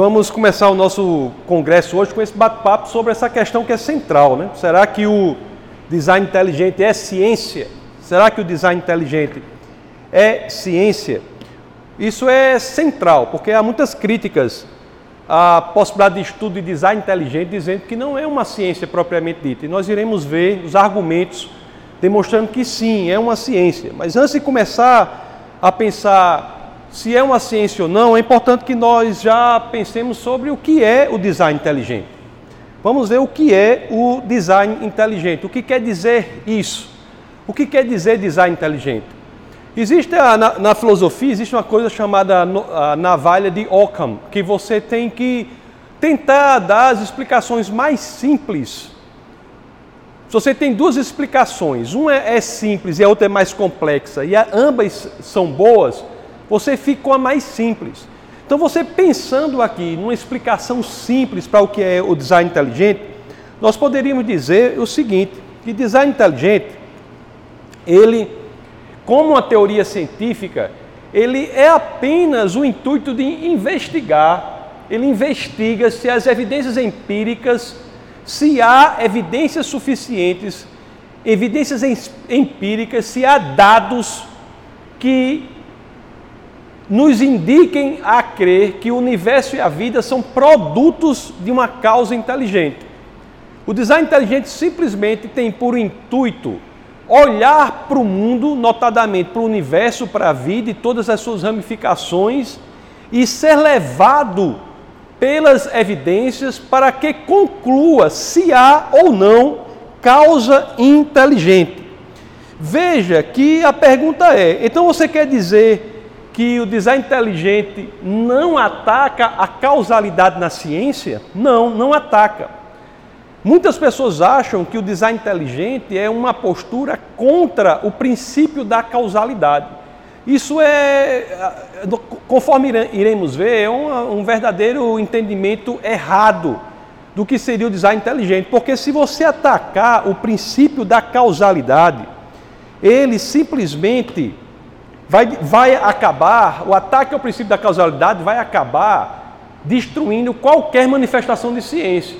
vamos começar o nosso congresso hoje com esse bate-papo sobre essa questão que é central, né? Será que o design inteligente é ciência? Será que o design inteligente é ciência? Isso é central, porque há muitas críticas à possibilidade de estudo de design inteligente dizendo que não é uma ciência propriamente dita. E nós iremos ver os argumentos demonstrando que sim, é uma ciência. Mas antes de começar a pensar se é uma ciência ou não, é importante que nós já pensemos sobre o que é o design inteligente. Vamos ver o que é o design inteligente. O que quer dizer isso? O que quer dizer design inteligente? Existe na, na filosofia existe uma coisa chamada a navalha de Occam, que você tem que tentar dar as explicações mais simples. Se você tem duas explicações, uma é simples e a outra é mais complexa, e ambas são boas, você fica com a mais simples. Então, você pensando aqui numa explicação simples para o que é o design inteligente, nós poderíamos dizer o seguinte: que design inteligente, ele, como uma teoria científica, ele é apenas o intuito de investigar, ele investiga se as evidências empíricas, se há evidências suficientes, evidências empíricas, se há dados que nos indiquem a crer que o universo e a vida são produtos de uma causa inteligente. O design inteligente simplesmente tem por intuito olhar para o mundo, notadamente para o universo, para a vida e todas as suas ramificações, e ser levado pelas evidências para que conclua se há ou não causa inteligente. Veja que a pergunta é: então você quer dizer que o design inteligente não ataca a causalidade na ciência? Não, não ataca. Muitas pessoas acham que o design inteligente é uma postura contra o princípio da causalidade. Isso é, conforme iremos ver, é um, um verdadeiro entendimento errado do que seria o design inteligente. Porque se você atacar o princípio da causalidade, ele simplesmente vai, vai acabar, o ataque ao princípio da causalidade vai acabar destruindo qualquer manifestação de ciência.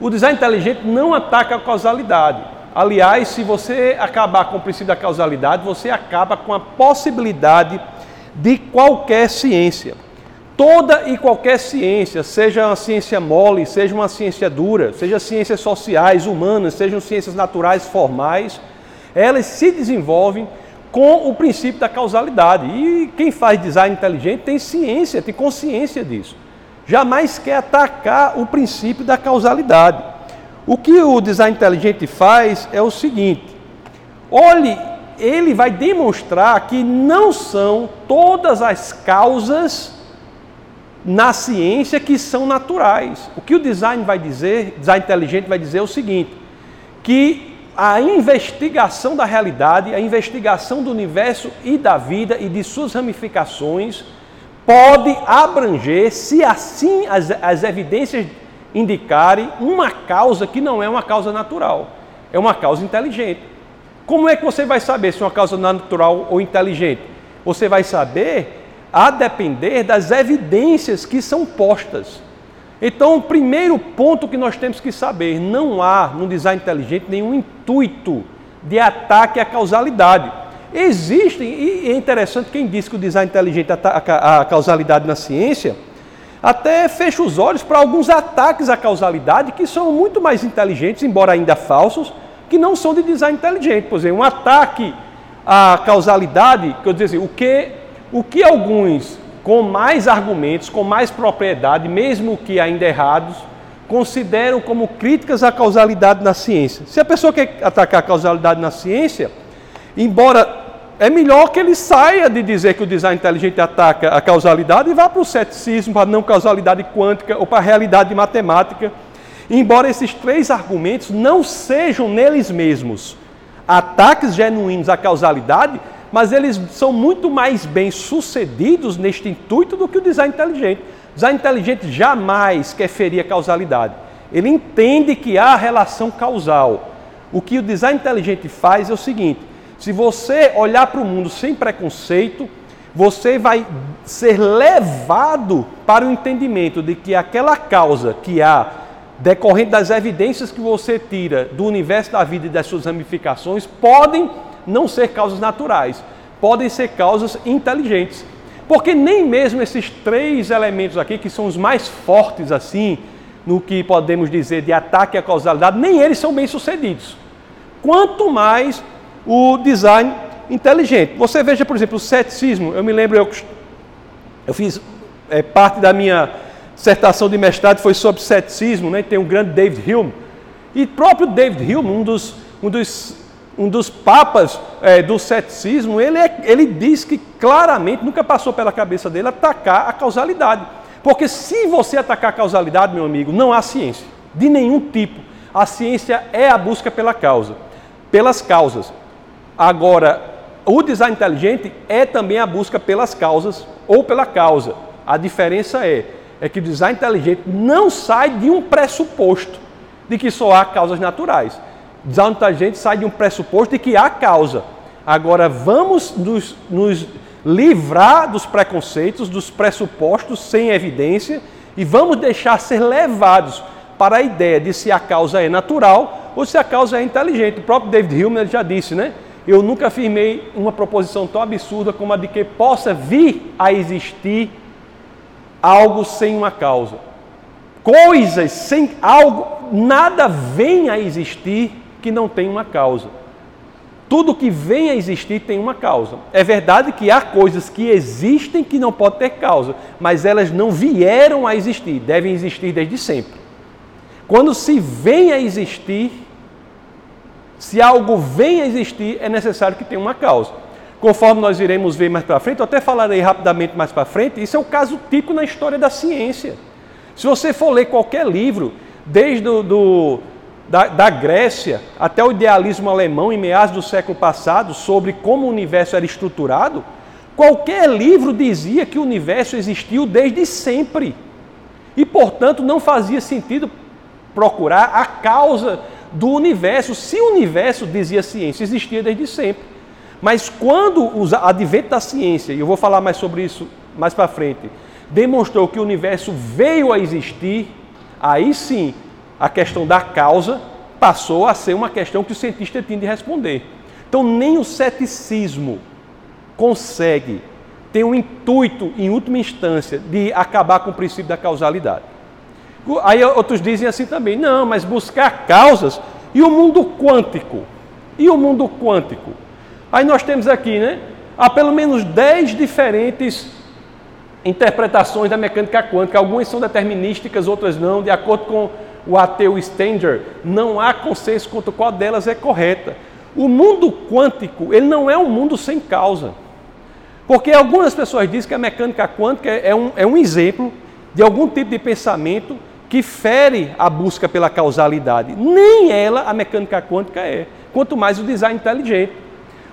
O design inteligente não ataca a causalidade. Aliás, se você acabar com o princípio da causalidade, você acaba com a possibilidade de qualquer ciência. Toda e qualquer ciência, seja uma ciência mole, seja uma ciência dura, seja ciências sociais, humanas, sejam ciências naturais formais, elas se desenvolvem com o princípio da causalidade. E quem faz design inteligente tem ciência, tem consciência disso. Jamais quer atacar o princípio da causalidade. O que o design inteligente faz é o seguinte: olhe, ele vai demonstrar que não são todas as causas na ciência que são naturais. O que o design vai dizer, design inteligente vai dizer é o seguinte: que a investigação da realidade, a investigação do universo e da vida e de suas ramificações pode abranger, se assim as, as evidências indicarem, uma causa que não é uma causa natural, é uma causa inteligente. Como é que você vai saber se é uma causa natural ou inteligente? Você vai saber a depender das evidências que são postas. Então, o primeiro ponto que nós temos que saber: não há no design inteligente nenhum intuito de ataque à causalidade. Existem, e é interessante quem diz que o design inteligente ataca a causalidade na ciência, até fecha os olhos para alguns ataques à causalidade que são muito mais inteligentes, embora ainda falsos, que não são de design inteligente. Por exemplo, um ataque à causalidade, que eu assim, o que, o que alguns com mais argumentos, com mais propriedade, mesmo que ainda errados, consideram como críticas à causalidade na ciência. Se a pessoa quer atacar a causalidade na ciência, embora é melhor que ele saia de dizer que o design inteligente ataca a causalidade e vá para o ceticismo, para a não causalidade quântica ou para a realidade matemática. Embora esses três argumentos não sejam neles mesmos ataques genuínos à causalidade, mas eles são muito mais bem sucedidos neste intuito do que o design inteligente. O design inteligente jamais quer ferir a causalidade. Ele entende que há relação causal. O que o design inteligente faz é o seguinte: se você olhar para o mundo sem preconceito, você vai ser levado para o entendimento de que aquela causa que há decorrente das evidências que você tira do universo da vida e das suas ramificações podem não ser causas naturais, podem ser causas inteligentes. Porque nem mesmo esses três elementos aqui, que são os mais fortes assim, no que podemos dizer de ataque à causalidade, nem eles são bem sucedidos. Quanto mais o design inteligente. Você veja, por exemplo, o ceticismo. Eu me lembro, eu, eu fiz é, parte da minha dissertação de mestrado foi sobre ceticismo, né? Tem o grande David Hume. E próprio David Hume, um dos, um dos, um dos papas é, do ceticismo, ele, é, ele diz que claramente nunca passou pela cabeça dele atacar a causalidade. Porque se você atacar a causalidade, meu amigo, não há ciência, de nenhum tipo. A ciência é a busca pela causa, pelas causas. Agora, o design inteligente é também a busca pelas causas ou pela causa. A diferença é, é que o design inteligente não sai de um pressuposto de que só há causas naturais. Design inteligente sai de um pressuposto de que há causa. Agora, vamos nos, nos livrar dos preconceitos, dos pressupostos sem evidência e vamos deixar ser levados para a ideia de se a causa é natural ou se a causa é inteligente. O próprio David Hume já disse, né? Eu nunca afirmei uma proposição tão absurda como a de que possa vir a existir algo sem uma causa. Coisas sem algo, nada vem a existir que não tem uma causa. Tudo que vem a existir tem uma causa. É verdade que há coisas que existem que não podem ter causa, mas elas não vieram a existir, devem existir desde sempre. Quando se vem a existir, se algo vem a existir, é necessário que tenha uma causa. Conforme nós iremos ver mais para frente, eu até falarei rapidamente mais para frente, isso é o caso típico na história da ciência. Se você for ler qualquer livro, desde do, do da, da, Grécia até o idealismo alemão em meados do século passado sobre como o universo era estruturado, qualquer livro dizia que o universo existiu desde sempre. E, portanto, não fazia sentido procurar a causa do universo, se o universo, dizia a ciência, existia desde sempre. Mas quando o advento da ciência, e eu vou falar mais sobre isso mais para frente, demonstrou que o universo veio a existir, aí sim a questão da causa passou a ser uma questão que o cientista tem de responder. Então, nem o ceticismo consegue ter um intuito, em última instância, de acabar com o princípio da causalidade. Aí outros dizem assim também: não, mas buscar causas e o mundo quântico. E o mundo quântico? Aí nós temos aqui, né? Há pelo menos 10 diferentes interpretações da mecânica quântica. Algumas são determinísticas, outras não, de acordo com o ateu Stanger, não há consenso quanto qual delas é correta. O mundo quântico, ele não é um mundo sem causa. Porque algumas pessoas dizem que a mecânica quântica é um, é um exemplo de algum tipo de pensamento que fere a busca pela causalidade. Nem ela, a mecânica quântica, é. Quanto mais o design inteligente.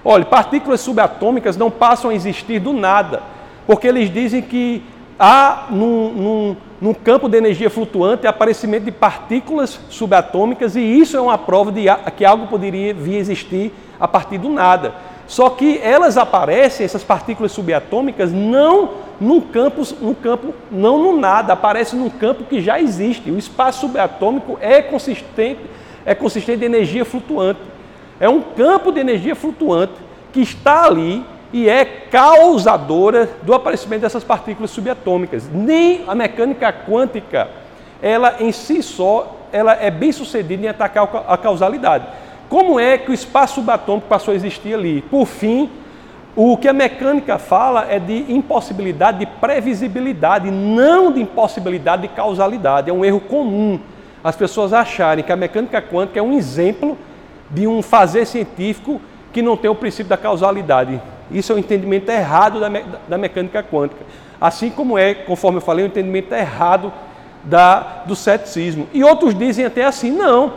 Olha, partículas subatômicas não passam a existir do nada, porque eles dizem que há num, num, num campo de energia flutuante aparecimento de partículas subatômicas e isso é uma prova de que algo poderia vir a existir a partir do nada. Só que elas aparecem, essas partículas subatômicas, não num campo, num campo, não no nada, aparecem num campo que já existe. O espaço subatômico é consistente, é consistente de energia flutuante. É um campo de energia flutuante que está ali e é causadora do aparecimento dessas partículas subatômicas. Nem a mecânica quântica, ela em si só, ela é bem sucedida em atacar a causalidade. Como é que o espaço subatômico passou a existir ali? Por fim, o que a mecânica fala é de impossibilidade de previsibilidade, não de impossibilidade de causalidade. É um erro comum as pessoas acharem que a mecânica quântica é um exemplo de um fazer científico que não tem o princípio da causalidade. Isso é um entendimento errado da, me da mecânica quântica. Assim como é, conforme eu falei, um entendimento errado da, do ceticismo. E outros dizem até assim: não,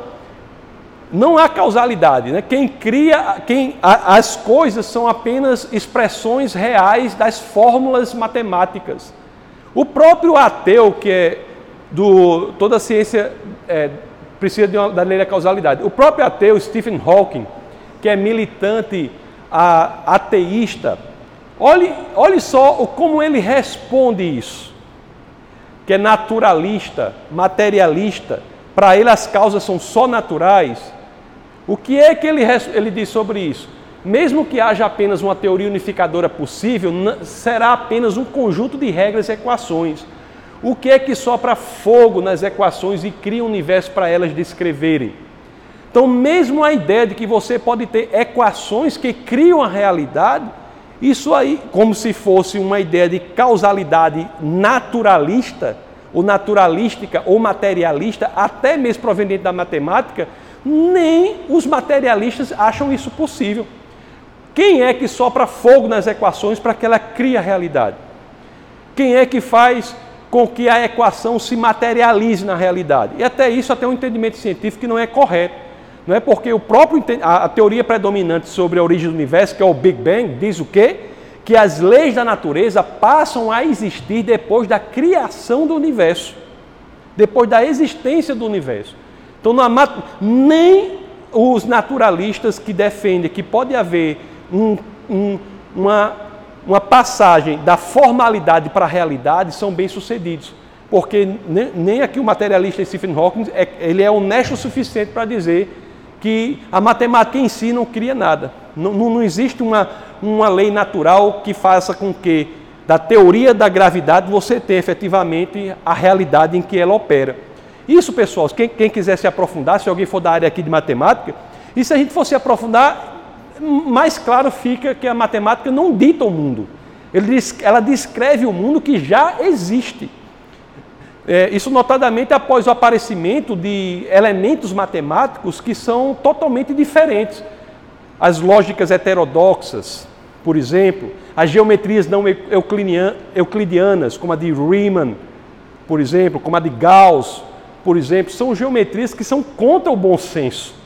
não há causalidade. Né? Quem cria, quem, a, as coisas são apenas expressões reais das fórmulas matemáticas. O próprio ateu, que é do. toda a ciência é, precisa de uma, da lei da causalidade. O próprio ateu, Stephen Hawking, que é militante a, ateísta, Olhe, olhe só como ele responde isso. Que é naturalista, materialista, para ele as causas são só naturais. O que é que ele, ele diz sobre isso? Mesmo que haja apenas uma teoria unificadora possível, será apenas um conjunto de regras e equações. O que é que sopra fogo nas equações e cria um universo para elas descreverem? Então, mesmo a ideia de que você pode ter equações que criam a realidade, isso aí, como se fosse uma ideia de causalidade naturalista, ou naturalística, ou materialista, até mesmo proveniente da matemática, nem os materialistas acham isso possível. Quem é que sopra fogo nas equações para que ela crie a realidade? Quem é que faz com que a equação se materialize na realidade? E até isso, até um entendimento científico que não é correto. Não é porque o próprio a, teoria predominante sobre a origem do universo, que é o Big Bang, diz o quê? Que as leis da natureza passam a existir depois da criação do universo, depois da existência do universo. Então, há, nem os naturalistas que defendem que pode haver um, um, uma, uma passagem da formalidade para a realidade são bem-sucedidos. Porque nem, nem, aqui o materialista Stephen Hawking é, ele é honesto o suficiente para dizer que a matemática em si não cria nada. Não, não, não existe uma, uma lei natural que faça com que, da teoria da gravidade, você tenha efetivamente a realidade em que ela opera. Isso, pessoal, quem, quem quiser se aprofundar, se alguém for da área aqui de matemática, e se a gente fosse aprofundar, mais claro fica que a matemática não dita o mundo. ela descreve o mundo que já existe. É, isso notadamente após o aparecimento de elementos matemáticos que são totalmente diferentes. As lógicas heterodoxas, por exemplo, as geometrias não euclidianas, como a de Riemann, por exemplo, como a de Gauss, por exemplo, são geometrias que são contra o bom senso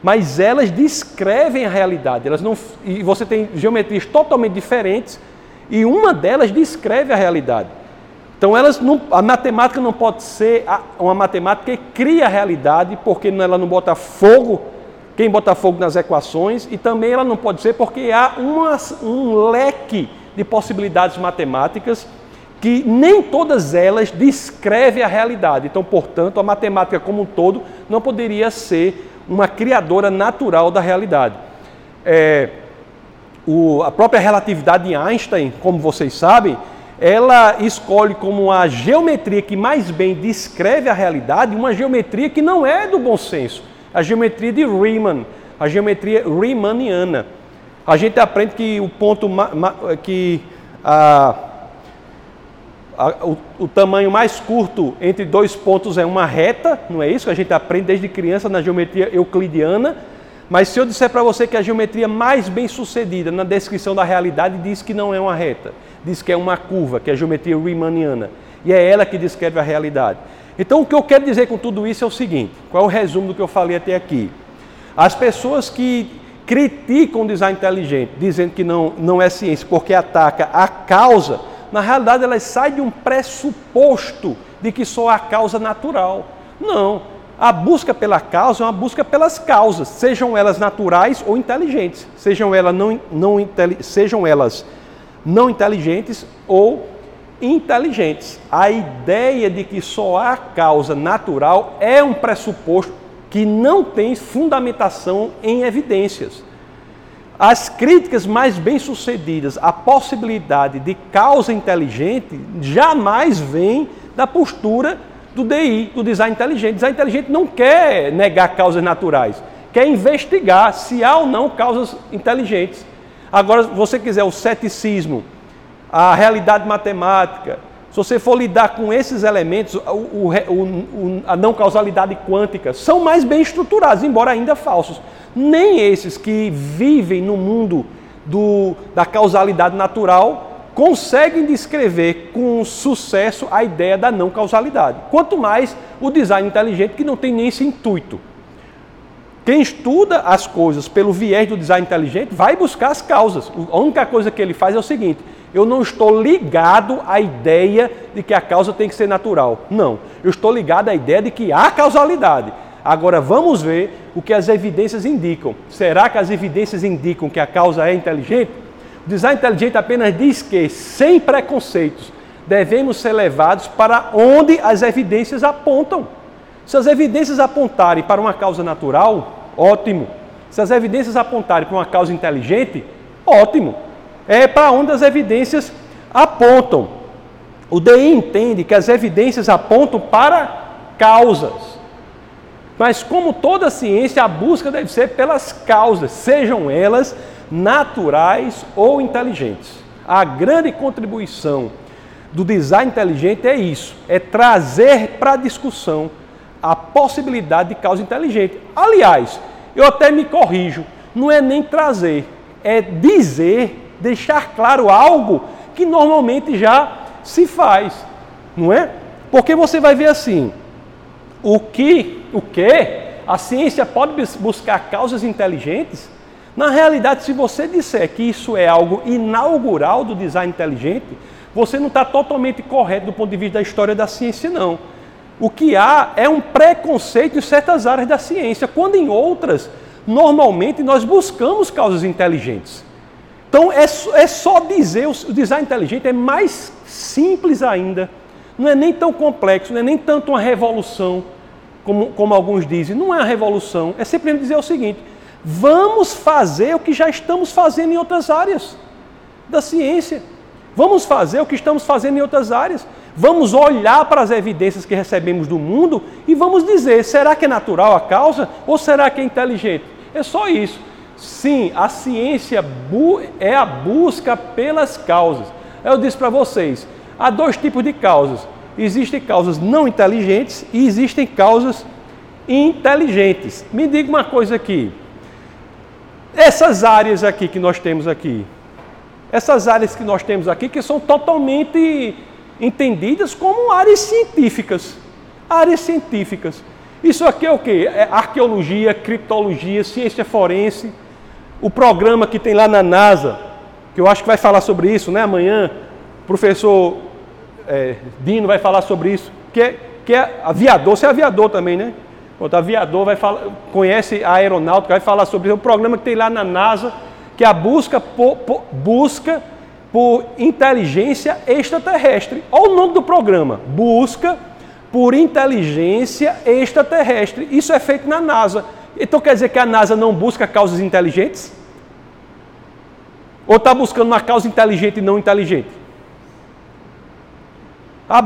mas elas descrevem a realidade. Elas não, e você tem geometrias totalmente diferentes e uma delas descreve a realidade. Então, elas não, a matemática não pode ser uma matemática que cria a realidade, porque ela não bota fogo, quem bota fogo nas equações, e também ela não pode ser porque há uma, um leque de possibilidades matemáticas que nem todas elas descrevem a realidade. Então, portanto, a matemática como um todo não poderia ser uma criadora natural da realidade. É, o, a própria relatividade de Einstein, como vocês sabem, ela escolhe como a geometria que mais bem descreve a realidade uma geometria que não é do bom senso, a geometria de Riemann, a geometria riemanniana. A gente aprende que o ponto que a, o, o, tamanho mais curto entre dois pontos é uma reta, não é isso que a gente aprende desde criança na geometria euclidiana. Mas se eu disser para você que a geometria mais bem sucedida na descrição da realidade diz que não é uma reta, diz que é uma curva, que é a geometria riemanniana, e é ela que descreve a realidade. Então o que eu quero dizer com tudo isso é o seguinte: qual é o resumo do que eu falei até aqui? As pessoas que criticam o design inteligente, dizendo que não, não é ciência porque ataca a causa na realidade elas saem de um pressuposto de que só há causa natural. Não. A busca pela causa é uma busca pelas causas, sejam elas naturais ou inteligentes, sejam elas não, não, sejam elas não inteligentes ou inteligentes. A ideia de que só há causa natural é um pressuposto que não tem fundamentação em evidências. As críticas mais bem-sucedidas à possibilidade de causa inteligente jamais vêm da postura do DI, do design inteligente. O design inteligente não quer negar causas naturais, quer investigar se há ou não causas inteligentes. Agora, se você quiser o ceticismo, a realidade matemática, se você for lidar com esses elementos, o, o, o, a não causalidade quântica, são mais bem estruturados, embora ainda falsos nem esses que vivem no mundo do, da causalidade natural conseguem descrever com sucesso a ideia da não causalidade. Quanto mais o design inteligente que não tem nem esse intuito. Quem estuda as coisas pelo viés do design inteligente vai buscar as causas. A única coisa que ele faz é o seguinte: eu não estou ligado à ideia de que a causa tem que ser natural. Não. Eu estou ligado à ideia de que há causalidade. Agora vamos ver o que as evidências indicam. Será que as evidências indicam que a causa é inteligente? design inteligente apenas diz que, sem preconceitos, devemos ser levados para onde as evidências apontam. Se as evidências apontarem para uma causa natural, ótimo. Se as evidências apontarem para uma causa inteligente, ótimo. É para onde as evidências apontam. O DI entende que as evidências apontam para causas. Mas, como toda ciência, a busca deve ser pelas causas, sejam elas naturais ou inteligentes. A grande contribuição do design inteligente é isso: é trazer para a discussão a possibilidade de causa inteligente. Aliás, eu até me corrijo, não é nem trazer, é dizer, deixar claro algo que normalmente já se faz, não é? Porque você vai ver assim, o que, o que a ciência pode buscar causas inteligentes? Na realidade, se você disser que isso é algo inaugural do design inteligente, você não está totalmente correto do ponto de vista da história da ciência, não. O que há é um preconceito em certas áreas da ciência, quando em outras, normalmente, nós buscamos causas inteligentes. Então, é, é só dizer, o design inteligente é mais simples ainda, não é nem tão complexo, não é nem tanto uma revolução, como, como alguns dizem. Não é uma revolução, é simplesmente dizer o seguinte: vamos fazer o que já estamos fazendo em outras áreas da ciência. Vamos fazer o que estamos fazendo em outras áreas. Vamos olhar para as evidências que recebemos do mundo e vamos dizer: será que é natural a causa ou será que é inteligente? É só isso. Sim, a ciência é a busca pelas causas. Eu disse para vocês: há dois tipos de causas. Existem causas não inteligentes e existem causas inteligentes. Me diga uma coisa aqui. Essas áreas aqui que nós temos aqui, essas áreas que nós temos aqui, que são totalmente entendidas como áreas científicas. Áreas científicas. Isso aqui é o que? É arqueologia, criptologia, ciência forense. O programa que tem lá na NASA, que eu acho que vai falar sobre isso, né? Amanhã, o professor é, Dino vai falar sobre isso, que é, que é aviador, você é aviador também, né? Outro aviador vai falar, conhece a aeronáutica, vai falar sobre isso. O programa que tem lá na NASA, que é a busca busca por inteligência extraterrestre. Olha o nome do programa: Busca por Inteligência Extraterrestre. Isso é feito na NASA. Então quer dizer que a NASA não busca causas inteligentes? Ou está buscando uma causa inteligente e não inteligente? A,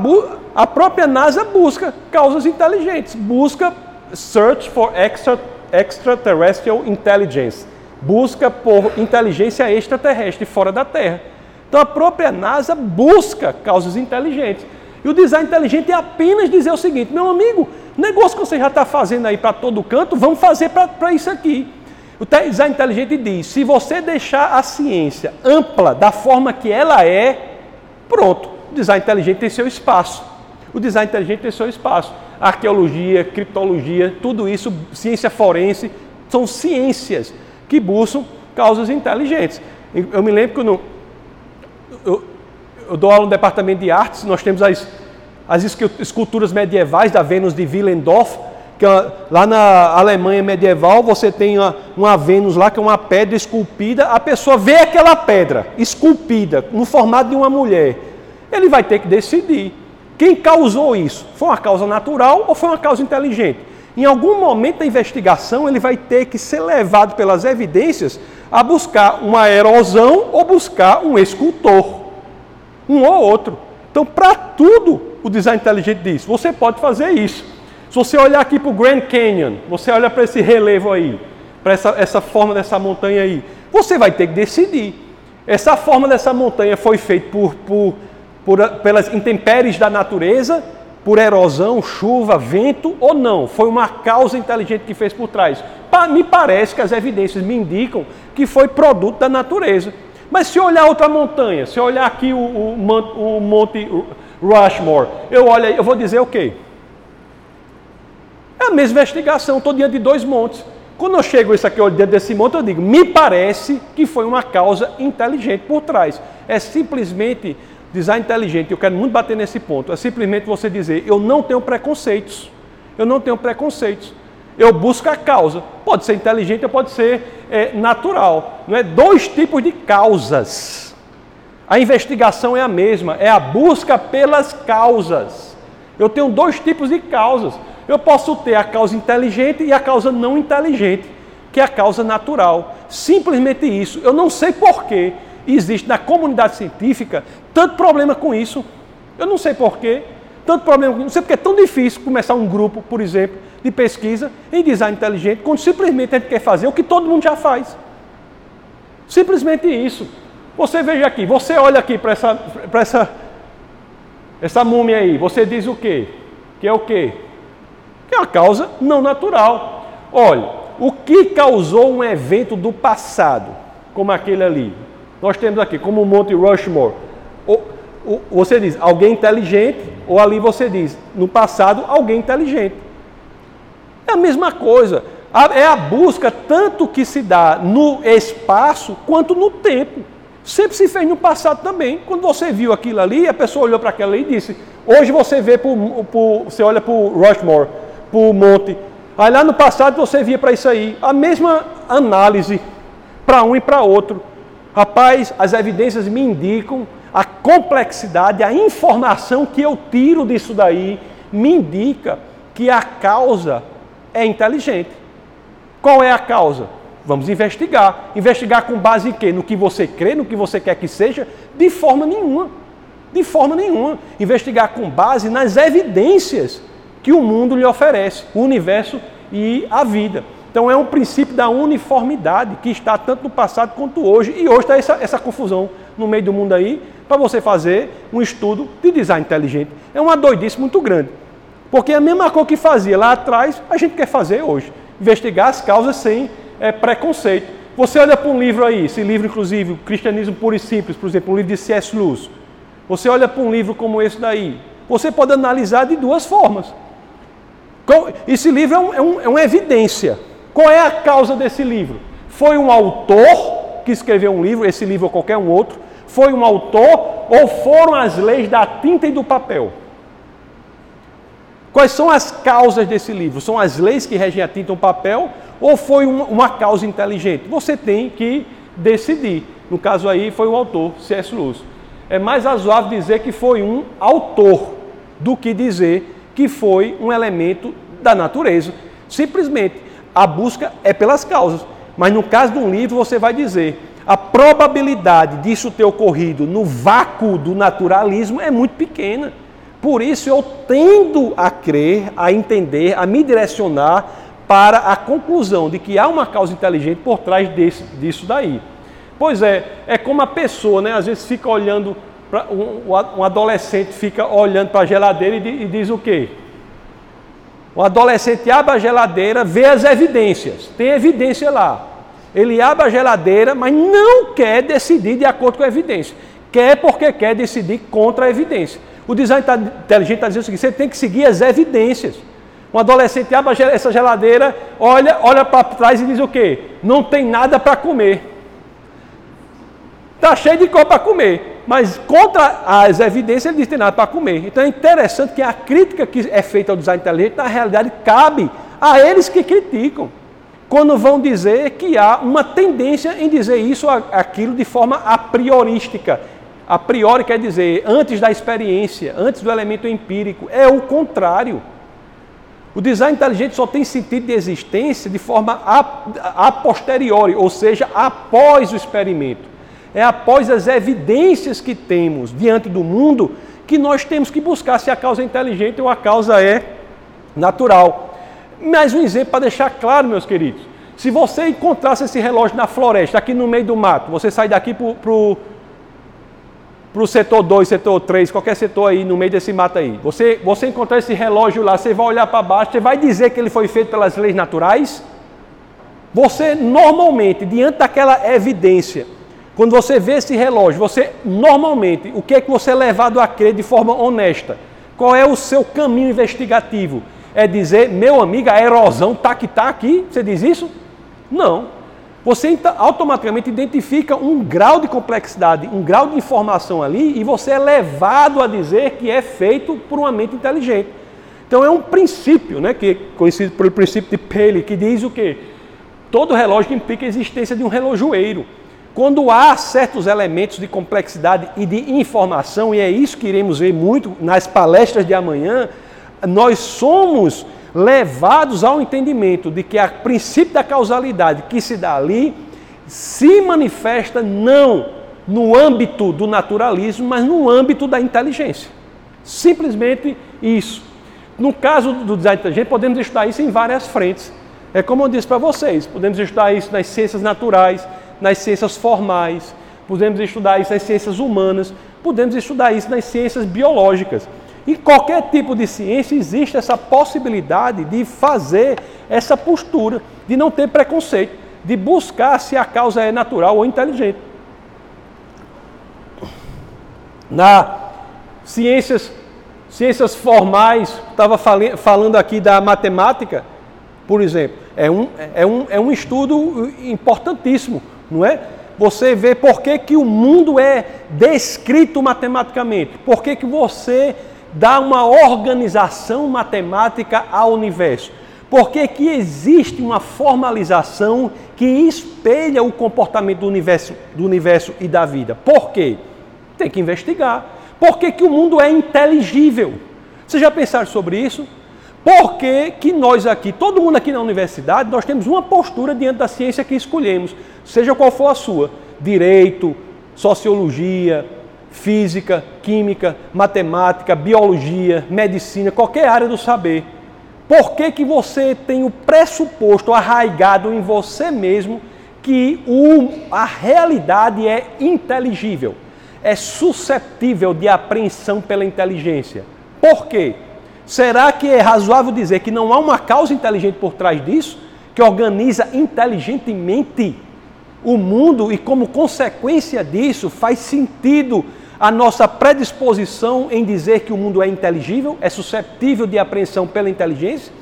a, própria NASA busca causas inteligentes, busca search for extra, extraterrestrial intelligence, busca por inteligência extraterrestre fora da Terra. Então a própria NASA busca causas inteligentes. E o design inteligente é apenas dizer o seguinte: meu amigo, negócio que você já está fazendo aí para todo canto, vamos fazer para isso aqui. O design inteligente diz: se você deixar a ciência ampla da forma que ela é, pronto, o design inteligente tem seu espaço. O design inteligente tem seu espaço. Arqueologia, criptologia, tudo isso, ciência forense, são ciências que buscam causas inteligentes. Eu me lembro que no, eu, eu dou aula no departamento de artes, nós temos as, as esculturas medievais da Vênus de Willendorf, que é, lá na Alemanha medieval você tem uma, uma Vênus lá que é uma pedra esculpida, a pessoa vê aquela pedra esculpida no formato de uma mulher, ele vai ter que decidir quem causou isso. Foi uma causa natural ou foi uma causa inteligente? Em algum momento da investigação, ele vai ter que ser levado pelas evidências a buscar uma erosão ou buscar um escultor. Um ou outro. Então, para tudo, o design inteligente diz: você pode fazer isso. Se você olhar aqui para o Grand Canyon, você olha para esse relevo aí, para essa, essa forma dessa montanha aí, você vai ter que decidir. Essa forma dessa montanha foi feita por, por, por, pelas intempéries da natureza por erosão, chuva, vento ou não. Foi uma causa inteligente que fez por trás. Me parece que as evidências me indicam que foi produto da natureza. Mas se olhar outra montanha, se olhar aqui o, o, o Monte Rushmore, eu olho, eu vou dizer o quê? É a mesma investigação, estou diante de dois montes. Quando eu chego isso aqui olho diante desse monte, eu digo, me parece que foi uma causa inteligente por trás. É simplesmente Design inteligente, eu quero muito bater nesse ponto, é simplesmente você dizer: eu não tenho preconceitos. Eu não tenho preconceitos. Eu busco a causa. Pode ser inteligente ou pode ser é, natural. Não é? Dois tipos de causas. A investigação é a mesma, é a busca pelas causas. Eu tenho dois tipos de causas. Eu posso ter a causa inteligente e a causa não inteligente, que é a causa natural. Simplesmente isso. Eu não sei porquê existe na comunidade científica tanto problema com isso. Eu não sei porquê. Tanto problema, não sei porque é tão difícil começar um grupo, por exemplo, de pesquisa em design inteligente, quando simplesmente a gente quer fazer o que todo mundo já faz. Simplesmente isso. Você veja aqui, você olha aqui para essa, essa, essa múmia aí, você diz o quê? Que é o quê? Que é uma causa não natural. Olha, o que causou um evento do passado, como aquele ali? Nós temos aqui, como o Monte Rushmore. Você diz alguém inteligente, ou ali você diz, no passado, alguém inteligente. É a mesma coisa. É a busca tanto que se dá no espaço quanto no tempo. Sempre se fez no passado também. Quando você viu aquilo ali, a pessoa olhou para aquela e disse: Hoje você vê por você olha para o Rushmore, para o monte. Aí lá no passado você via para isso aí. A mesma análise para um e para outro. Rapaz, as evidências me indicam a complexidade, a informação que eu tiro disso daí me indica que a causa é inteligente. Qual é a causa? Vamos investigar. Investigar com base em quê? No que você crê, no que você quer que seja? De forma nenhuma. De forma nenhuma. Investigar com base nas evidências que o mundo lhe oferece, o universo e a vida. Então é um princípio da uniformidade que está tanto no passado quanto hoje. E hoje está essa, essa confusão no meio do mundo aí para você fazer um estudo de design inteligente. É uma doidice muito grande. Porque é a mesma coisa que fazia lá atrás, a gente quer fazer hoje. Investigar as causas sem é, preconceito. Você olha para um livro aí, esse livro, inclusive, Cristianismo Puro e Simples, por exemplo, um livro de C.S. Lewis. Você olha para um livro como esse daí, você pode analisar de duas formas. Esse livro é, um, é, um, é uma evidência. Qual é a causa desse livro? Foi um autor que escreveu um livro, esse livro ou qualquer um outro, foi um autor ou foram as leis da tinta e do papel? Quais são as causas desse livro? São as leis que regem a tinta e o papel ou foi uma causa inteligente? Você tem que decidir. No caso aí foi o autor, C.S. Lewis. É mais razoável dizer que foi um autor do que dizer que foi um elemento da natureza. Simplesmente, a busca é pelas causas. Mas no caso de um livro, você vai dizer: a probabilidade disso ter ocorrido no vácuo do naturalismo é muito pequena. Por isso eu tendo a crer, a entender, a me direcionar para a conclusão de que há uma causa inteligente por trás desse, disso daí. Pois é, é como a pessoa, né, às vezes fica olhando, pra, um, um adolescente fica olhando para a geladeira e, e diz o quê? O adolescente abre a geladeira, vê as evidências, tem evidência lá. Ele abre a geladeira, mas não quer decidir de acordo com a evidência. Quer porque quer decidir contra a evidência. O design tá, inteligente está dizendo o seguinte: você tem que seguir as evidências. Um adolescente abre essa geladeira, olha, olha para trás e diz o quê? Não tem nada para comer. Está cheio de coisa para comer. Mas contra as evidências ele diz que tem nada para comer. Então é interessante que a crítica que é feita ao design inteligente, na realidade, cabe a eles que criticam. Quando vão dizer que há uma tendência em dizer isso ou aquilo de forma a priorística a priori quer dizer antes da experiência, antes do elemento empírico. É o contrário. O design inteligente só tem sentido de existência de forma a, a posteriori, ou seja, após o experimento. É após as evidências que temos diante do mundo que nós temos que buscar se a causa é inteligente ou a causa é natural. Mais um exemplo para deixar claro, meus queridos. Se você encontrasse esse relógio na floresta, aqui no meio do mato, você sai daqui para o setor 2, setor 3, qualquer setor aí no meio desse mato aí. Você, você encontrar esse relógio lá, você vai olhar para baixo, você vai dizer que ele foi feito pelas leis naturais? Você normalmente, diante daquela evidência, quando você vê esse relógio, você normalmente, o que é que você é levado a crer de forma honesta? Qual é o seu caminho investigativo? É dizer, meu amigo, a erosão tá que tá aqui? Você diz isso? Não você automaticamente identifica um grau de complexidade, um grau de informação ali, e você é levado a dizer que é feito por uma mente inteligente. Então é um princípio, né, que é conhecido pelo princípio de Paley, que diz o quê? Todo relógio implica a existência de um relojoeiro. Quando há certos elementos de complexidade e de informação, e é isso que iremos ver muito nas palestras de amanhã, nós somos levados ao entendimento de que a princípio da causalidade que se dá ali se manifesta não no âmbito do naturalismo, mas no âmbito da inteligência. Simplesmente isso. No caso do design inteligente, podemos estudar isso em várias frentes. É como eu disse para vocês, podemos estudar isso nas ciências naturais, nas ciências formais, podemos estudar isso nas ciências humanas, podemos estudar isso nas ciências biológicas. Em qualquer tipo de ciência existe essa possibilidade de fazer essa postura, de não ter preconceito, de buscar se a causa é natural ou inteligente. Na ciências, ciências formais, estava falando aqui da matemática, por exemplo, é um, é um, é um estudo importantíssimo não é? Você vê por que, que o mundo é descrito matematicamente, por que, que você dá uma organização matemática ao universo, por que, que existe uma formalização que espelha o comportamento do universo, do universo e da vida. Por quê? Tem que investigar. Por que, que o mundo é inteligível? Vocês já pensaram sobre isso? Por que, que nós aqui, todo mundo aqui na universidade, nós temos uma postura diante da ciência que escolhemos, seja qual for a sua, direito, sociologia, física, química, matemática, biologia, medicina, qualquer área do saber. Por que, que você tem o pressuposto arraigado em você mesmo que o, a realidade é inteligível, é susceptível de apreensão pela inteligência? Por quê? Será que é razoável dizer que não há uma causa inteligente por trás disso, que organiza inteligentemente o mundo e, como consequência disso, faz sentido a nossa predisposição em dizer que o mundo é inteligível, é susceptível de apreensão pela inteligência?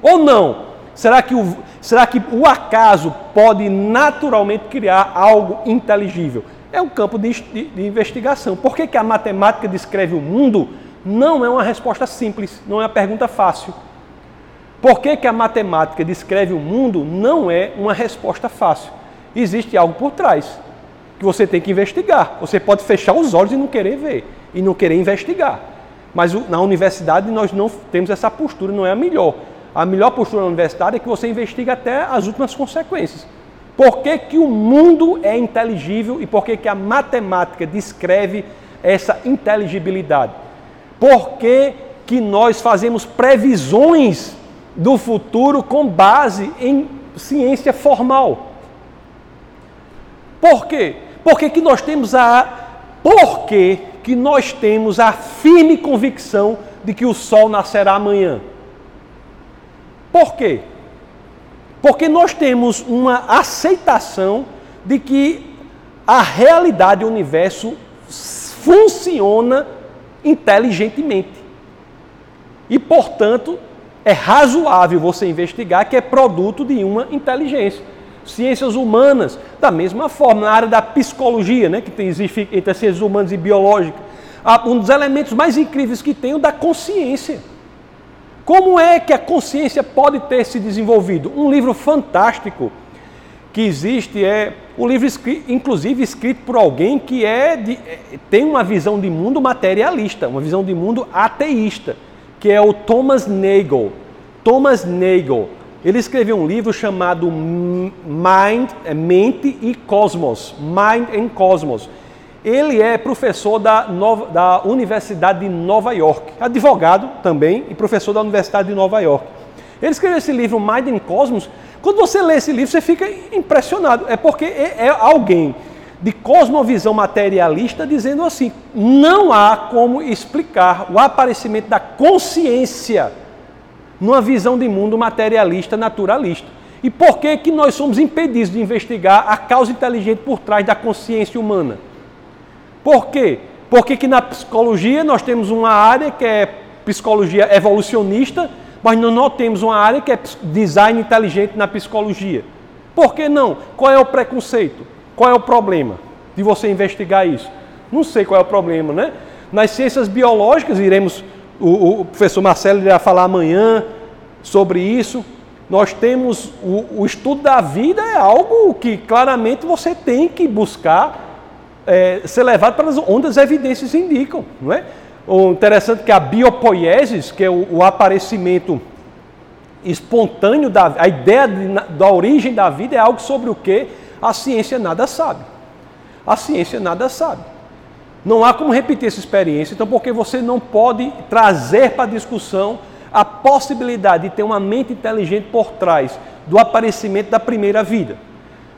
Ou não? Será que o, será que o acaso pode naturalmente criar algo inteligível? É um campo de, de, de investigação. Por que, que a matemática descreve o mundo? Não é uma resposta simples, não é uma pergunta fácil. Por que, que a matemática descreve o mundo? Não é uma resposta fácil. Existe algo por trás que você tem que investigar. Você pode fechar os olhos e não querer ver, e não querer investigar. Mas na universidade nós não temos essa postura, não é a melhor. A melhor postura na universidade é que você investiga até as últimas consequências. Por que, que o mundo é inteligível e por que, que a matemática descreve essa inteligibilidade? Por que, que nós fazemos previsões do futuro com base em ciência formal? Por quê? Porque que nós temos a por que, que nós temos a firme convicção de que o sol nascerá amanhã? Por quê? Porque nós temos uma aceitação de que a realidade do universo funciona inteligentemente. E, portanto, é razoável você investigar que é produto de uma inteligência. Ciências humanas, da mesma forma, na área da psicologia, né, que tem, existe entre as ciências humanas e biológicas, um dos elementos mais incríveis que tem é o da consciência. Como é que a consciência pode ter se desenvolvido? Um livro fantástico que existe é o livro, inclusive, escrito por alguém que é de, é, tem uma visão de mundo materialista, uma visão de mundo ateísta, que é o Thomas Nagel. Thomas Nagel. Ele escreveu um livro chamado Mind, é, Mente e Cosmos. Mind and Cosmos. Ele é professor da, Nova, da Universidade de Nova York, advogado também e professor da Universidade de Nova York. Ele escreveu esse livro Mind and Cosmos quando você lê esse livro, você fica impressionado. É porque é, é alguém de cosmovisão materialista dizendo assim: não há como explicar o aparecimento da consciência numa visão de mundo materialista, naturalista. E por que, que nós somos impedidos de investigar a causa inteligente por trás da consciência humana? Por quê? Porque que na psicologia nós temos uma área que é psicologia evolucionista, mas nós não temos uma área que é design inteligente na psicologia. Por que não? Qual é o preconceito? Qual é o problema de você investigar isso? Não sei qual é o problema, né? Nas ciências biológicas, iremos o, o professor Marcelo irá falar amanhã sobre isso. Nós temos o, o, estudo da vida é algo que claramente você tem que buscar é, ser levado para onde as evidências indicam, não é? O interessante é que a biopoiesis, que é o, o aparecimento espontâneo da a ideia de, da origem da vida é algo sobre o que a ciência nada sabe. A ciência nada sabe. Não há como repetir essa experiência, então porque você não pode trazer para a discussão a possibilidade de ter uma mente inteligente por trás do aparecimento da primeira vida.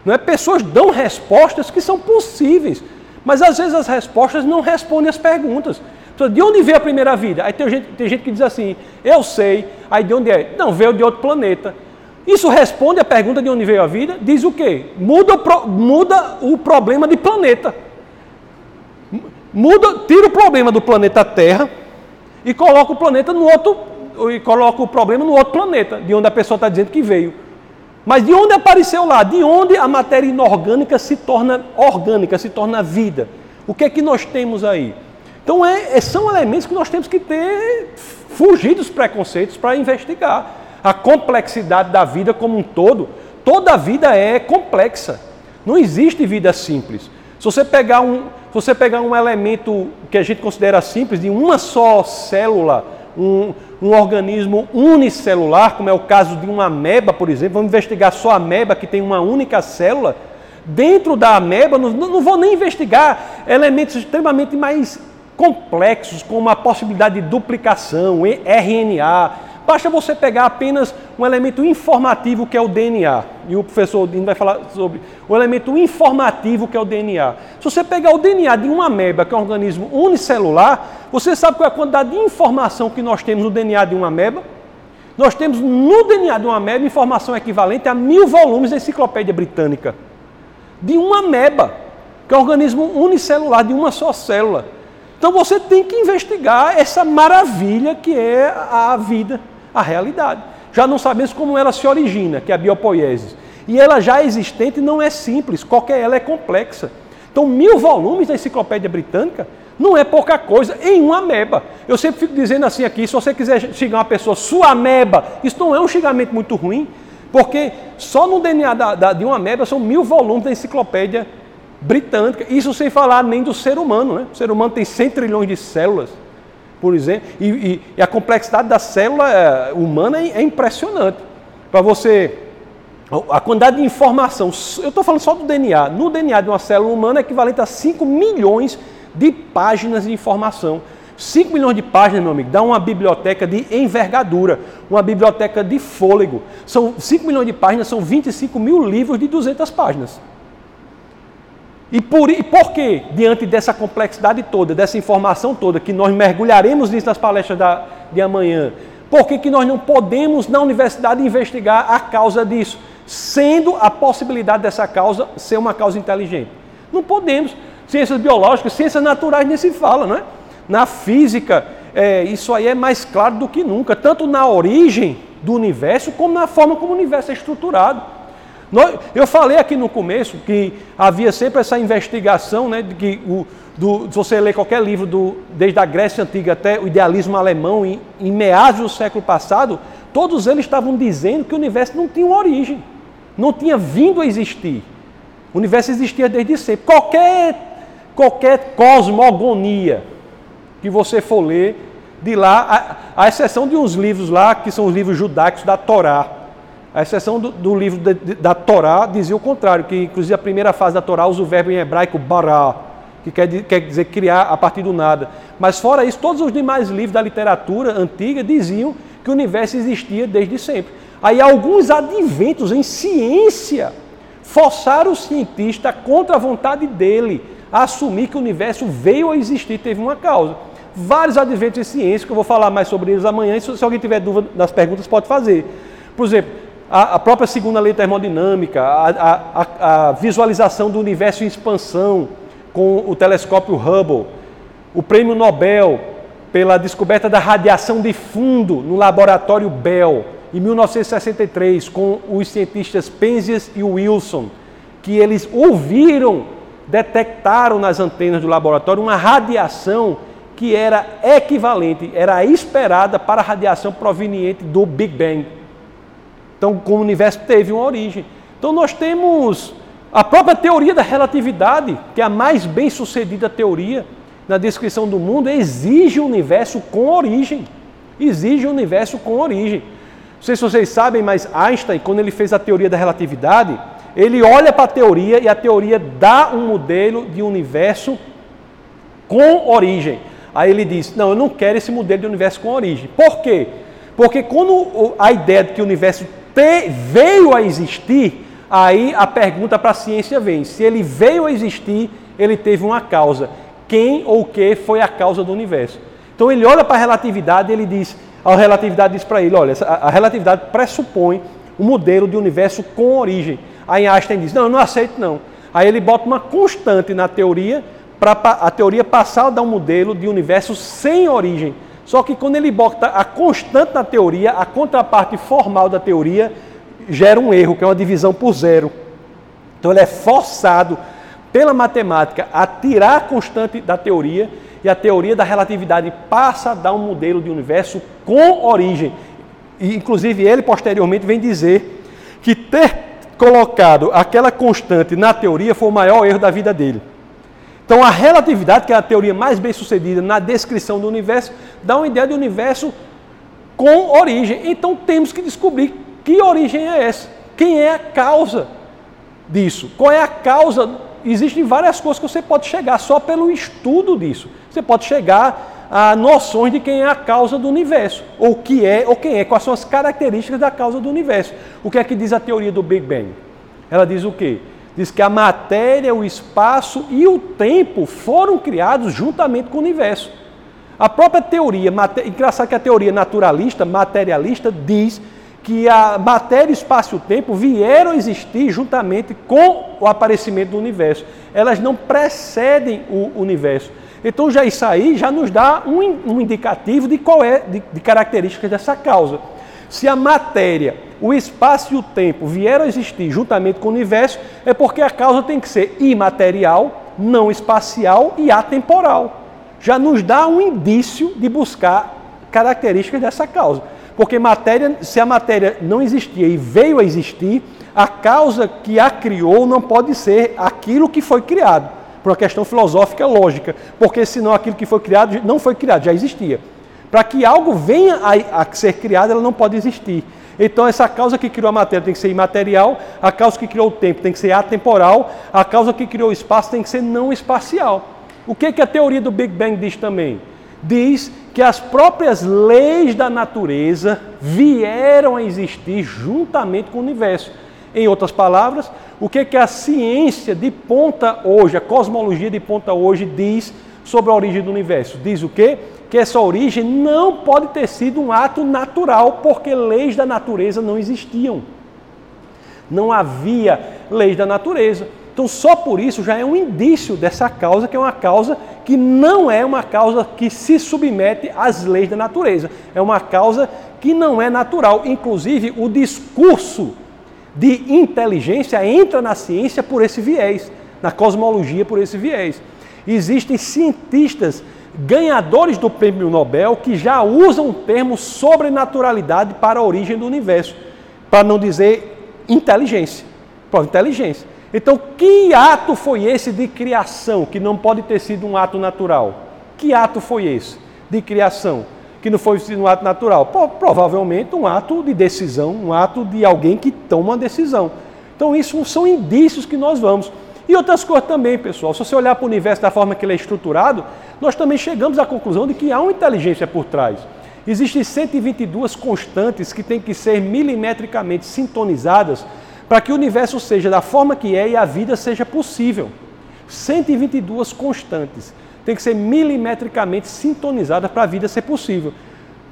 Não é? Pessoas dão respostas que são possíveis, mas às vezes as respostas não respondem às perguntas. De onde veio a primeira vida? Aí tem gente, tem gente que diz assim, eu sei, aí de onde é? Não, veio de outro planeta. Isso responde à pergunta de onde veio a vida? Diz o quê? Muda o, muda o problema de planeta. Muda, tira o problema do planeta Terra e coloca o planeta no outro, e coloca o problema no outro planeta, de onde a pessoa está dizendo que veio. Mas de onde apareceu lá? De onde a matéria inorgânica se torna orgânica, se torna vida? O que é que nós temos aí? Então é, é são elementos que nós temos que ter fugir dos preconceitos para investigar. A complexidade da vida como um todo, toda vida é complexa. Não existe vida simples. Se você pegar um, se você pegar um elemento que a gente considera simples, de uma só célula, um, um organismo unicelular, como é o caso de uma ameba, por exemplo, vamos investigar só a ameba que tem uma única célula. Dentro da ameba, não, não vou nem investigar elementos extremamente mais complexos, como a possibilidade de duplicação, RNA, Basta você pegar apenas um elemento informativo que é o DNA, e o professor Dino vai falar sobre o elemento informativo que é o DNA. Se você pegar o DNA de uma ameba, que é um organismo unicelular, você sabe qual é a quantidade de informação que nós temos no DNA de uma ameba? Nós temos no DNA de uma ameba informação equivalente a mil volumes da enciclopédia britânica. De uma ameba, que é um organismo unicelular, de uma só célula. Então você tem que investigar essa maravilha que é a vida a realidade. Já não sabemos como ela se origina, que é a biopoiesis. E ela já existente não é simples, qualquer ela é complexa. Então, mil volumes da enciclopédia britânica não é pouca coisa em uma ameba. Eu sempre fico dizendo assim aqui, se você quiser xingar uma pessoa, sua ameba, isso não é um xingamento muito ruim, porque só no DNA da, da, de uma ameba são mil volumes da enciclopédia britânica. Isso sem falar nem do ser humano, né? O ser humano tem 100 trilhões de células por exemplo, e, e, e a complexidade da célula é, humana é, é impressionante. Para você, a quantidade de informação, eu estou falando só do DNA, no DNA de uma célula humana é equivalente a 5 milhões de páginas de informação. 5 milhões de páginas, meu amigo, dá uma biblioteca de envergadura, uma biblioteca de fôlego. São 5 milhões de páginas, são 25 mil livros de 200 páginas. E por, e por que, diante dessa complexidade toda, dessa informação toda, que nós mergulharemos nisso nas palestras da, de amanhã, por que, que nós não podemos, na universidade, investigar a causa disso, sendo a possibilidade dessa causa ser uma causa inteligente? Não podemos. Ciências biológicas, ciências naturais nem se fala, não é? Na física, é, isso aí é mais claro do que nunca, tanto na origem do universo, como na forma como o universo é estruturado. Eu falei aqui no começo que havia sempre essa investigação, né, de que o, do, se você ler qualquer livro do, desde a Grécia Antiga até o idealismo alemão, em, em meados do século passado, todos eles estavam dizendo que o universo não tinha origem, não tinha vindo a existir. O universo existia desde sempre. Qualquer, qualquer cosmogonia que você for ler, de lá, a exceção de uns livros lá, que são os livros judaicos da Torá, a exceção do, do livro de, de, da Torá dizia o contrário, que inclusive a primeira fase da Torá usa o verbo em hebraico bará, que quer, quer dizer criar a partir do nada. Mas fora isso, todos os demais livros da literatura antiga diziam que o universo existia desde sempre. Aí alguns adventos em ciência forçaram o cientista contra a vontade dele a assumir que o universo veio a existir, teve uma causa. Vários adventos em ciência, que eu vou falar mais sobre eles amanhã, e se alguém tiver dúvida das perguntas, pode fazer. Por exemplo, a, própria segunda lei termodinâmica, a, a, a visualização do universo em expansão com o telescópio Hubble, o prêmio Nobel pela descoberta da radiação de fundo no laboratório Bell, em 1963, com os cientistas Penzias e Wilson, que eles ouviram, detectaram nas antenas do laboratório uma radiação que era equivalente, era esperada para a radiação proveniente do Big Bang. Então, como o universo teve uma origem. Então, nós temos a própria teoria da relatividade, que é a mais bem sucedida teoria na descrição do mundo, exige o um universo com origem. Exige o um universo com origem. Não sei se vocês sabem, mas Einstein, quando ele fez a teoria da relatividade, ele olha para a teoria e a teoria dá um modelo de universo com origem. Aí ele diz: Não, eu não quero esse modelo de universo com origem. Por quê? Porque quando a ideia de que o universo te, veio a existir, aí a pergunta para a ciência vem: se ele veio a existir, ele teve uma causa. Quem ou o que foi a causa do universo? Então ele olha para a relatividade e ele diz: a relatividade diz para ele: olha, a relatividade pressupõe um modelo de universo com origem. Aí Einstein diz: não, eu não aceito não. Aí ele bota uma constante na teoria para a teoria passar a dar um modelo de universo sem origem. Só que quando ele bota a constante na teoria, a contraparte formal da teoria gera um erro, que é uma divisão por zero. Então ele é forçado pela matemática a tirar a constante da teoria e a teoria da relatividade passa a dar um modelo de universo com origem. E, inclusive ele posteriormente vem dizer que ter colocado aquela constante na teoria foi o maior erro da vida dele. Então, a relatividade, que é a teoria mais bem sucedida na descrição do universo, dá uma ideia de universo com origem. Então, temos que descobrir que origem é essa, quem é a causa disso, qual é a causa. Existem várias coisas que você pode chegar só pelo estudo disso. Você pode chegar a noções de quem é a causa do universo, ou que é, ou quem é, quais são as características da causa do universo. O que é que diz a teoria do Big Bang? Ela diz o quê? Diz que a matéria, o espaço e o tempo foram criados juntamente com o universo. A própria teoria, engraçado que a teoria naturalista, materialista, diz que a matéria, espaço e o tempo vieram existir juntamente com o aparecimento do universo. Elas não precedem o universo. Então já isso aí já nos dá um, indicativo de qual é de características dessa causa. Se a matéria, o espaço e o tempo vieram a existir juntamente com o universo, é porque a causa tem que ser imaterial, não espacial e atemporal. Já nos dá um indício de buscar características dessa causa. Porque matéria, se a matéria não existia e veio a existir, a causa que a criou não pode ser aquilo que foi criado, por uma questão filosófica lógica, porque senão aquilo que foi criado não foi criado, já existia. Para que algo venha a, a ser criado, ela não pode existir. Então, essa causa que criou a matéria tem que ser imaterial, a causa que criou o tempo tem que ser atemporal, a causa que criou o espaço tem que ser não espacial. O que, que a teoria do Big Bang diz também? Diz que as próprias leis da natureza vieram a existir juntamente com o universo. Em outras palavras, o que, que a ciência de ponta hoje, a cosmologia de ponta hoje diz sobre a origem do universo? Diz o quê? Que essa origem não pode ter sido um ato natural, porque leis da natureza não existiam. Não havia leis da natureza. Então, só por isso já é um indício dessa causa, que é uma causa que não é uma causa que se submete às leis da natureza. É uma causa que não é natural. Inclusive, o discurso de inteligência entra na ciência por esse viés, na cosmologia por esse viés. Existem cientistas ganhadores do prêmio Nobel que já usam o termo sobrenaturalidade para a origem do universo, para não dizer inteligência. Pô, inteligência. Então, que ato foi esse de criação que não pode ter sido um ato natural? Que ato foi esse de criação que não foi um ato natural? Provavelmente um ato de decisão, um ato de alguém que toma uma decisão. Então, isso são indícios que nós vamos. E outras coisas também, pessoal. Se você olhar para o universo da forma que ele é estruturado, nós também chegamos à conclusão de que há uma inteligência por trás. Existem 122 constantes que têm que ser milimetricamente sintonizadas para que o universo seja da forma que é e a vida seja possível. 122 constantes têm que ser milimetricamente sintonizadas para a vida ser possível.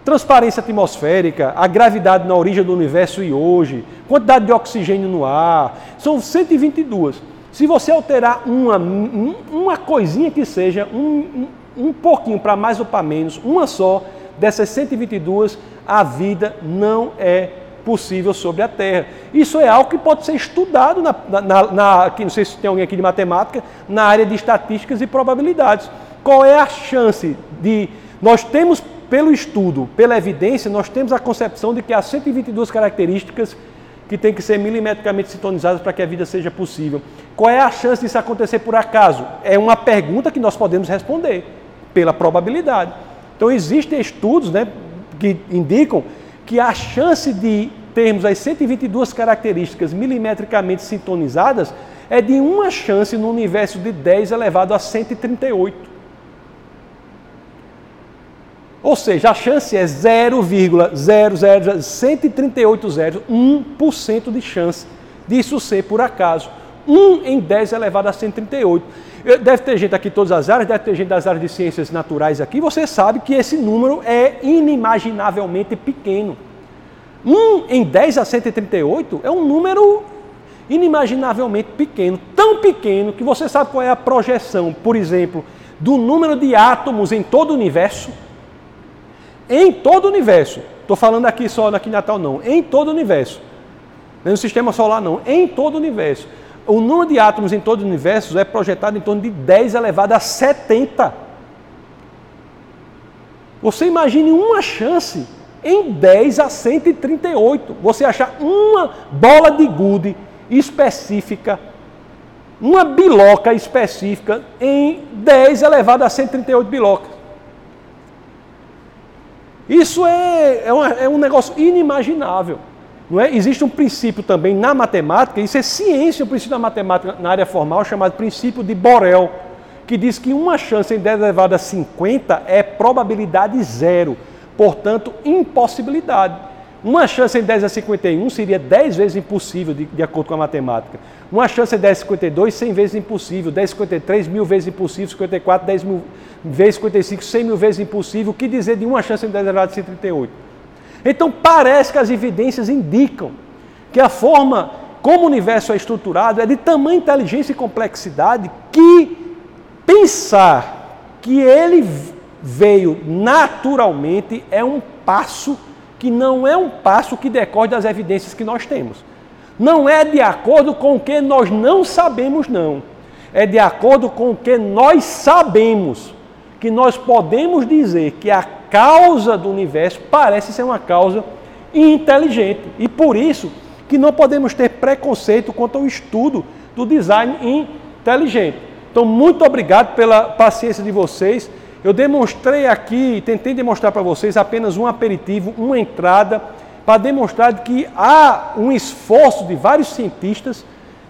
Transparência atmosférica, a gravidade na origem do universo e hoje, quantidade de oxigênio no ar, são 122. Se você alterar uma, uma coisinha que seja, um, um pouquinho para mais ou para menos, uma só, dessas 122, a vida não é possível sobre a Terra. Isso é algo que pode ser estudado na, na, na aqui, não sei se tem alguém aqui de matemática, na área de estatísticas e probabilidades. qual é a chance de. Nós temos, pelo estudo, pela evidência, nós temos a concepção de que há 122 características que têm que ser milimetricamente sintonizadas para que a vida seja possível. Qual é a chance disso acontecer por acaso? É uma pergunta que nós podemos responder pela probabilidade. Então, existem estudos né, que indicam que a chance de termos as 122 características milimetricamente sintonizadas é de uma chance no universo de 10 elevado a 138. Ou seja, a chance é 0,00138 de chance disso ser por acaso. 1 em 10 elevado a 138. Deve ter gente aqui todas as áreas, deve ter gente das áreas de ciências naturais aqui. Você sabe que esse número é inimaginavelmente pequeno. 1 em 10 a 138 é um número inimaginavelmente pequeno, tão pequeno que você sabe qual é a projeção, por exemplo, do número de átomos em todo o universo. Em todo o universo. Estou falando aqui só aqui em Natal, não. Em todo o universo. Não é no sistema solar, não. Em todo o universo. O número de átomos em todo o universo é projetado em torno de 10 elevado a 70. Você imagine uma chance em 10 a 138. Você achar uma bola de gude específica, uma biloca específica em 10 elevado a 138 bilocas. Isso é, é, é um negócio inimaginável. Não é? Existe um princípio também na matemática, isso é ciência, um princípio da matemática na área formal chamado princípio de Borel, que diz que uma chance em 10 elevado a 50 é probabilidade zero, portanto, impossibilidade. Uma chance em 10 a 51 seria 10 vezes impossível, de, de acordo com a matemática. Uma chance em 10 a 52, 100 vezes impossível. 10 a 53, mil vezes impossível. 54, 10 mil vezes 55, 100 mil vezes impossível. O que dizer de uma chance em 10 elevado a 138? Então, parece que as evidências indicam que a forma como o universo é estruturado é de tamanha inteligência e complexidade que pensar que ele veio naturalmente é um passo que não é um passo que decorre das evidências que nós temos. Não é de acordo com o que nós não sabemos, não. É de acordo com o que nós sabemos. Que nós podemos dizer que a causa do universo parece ser uma causa inteligente. E por isso que não podemos ter preconceito quanto ao estudo do design inteligente. Então, muito obrigado pela paciência de vocês. Eu demonstrei aqui, tentei demonstrar para vocês apenas um aperitivo, uma entrada, para demonstrar que há um esforço de vários cientistas,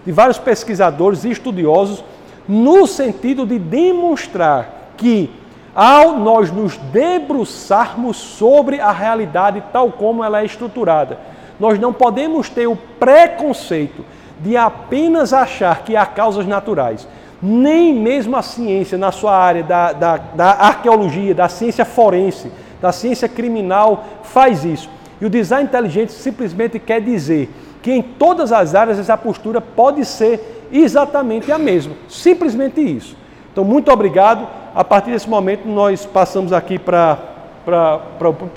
de vários pesquisadores e estudiosos, no sentido de demonstrar que, ao nós nos debruçarmos sobre a realidade tal como ela é estruturada, nós não podemos ter o preconceito de apenas achar que há causas naturais nem mesmo a ciência, na sua área da, da, da arqueologia, da ciência forense, da ciência criminal, faz isso. E o design inteligente simplesmente quer dizer que em todas as áreas essa postura pode ser exatamente a mesma. Simplesmente isso. Então, muito obrigado. A partir desse momento, nós passamos aqui para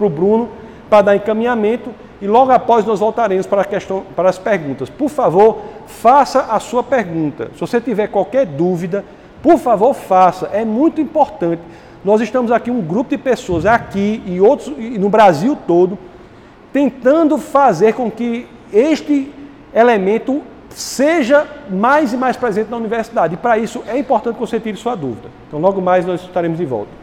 o Bruno para dar encaminhamento e logo após nós voltaremos para, questão, para as perguntas. Por favor, faça a sua pergunta. Se você tiver qualquer dúvida, por favor, faça. É muito importante. Nós estamos aqui um grupo de pessoas aqui e outros e no Brasil todo tentando fazer com que este elemento seja mais e mais presente na universidade. E para isso é importante que você tire sua dúvida. Então, logo mais nós estaremos de volta.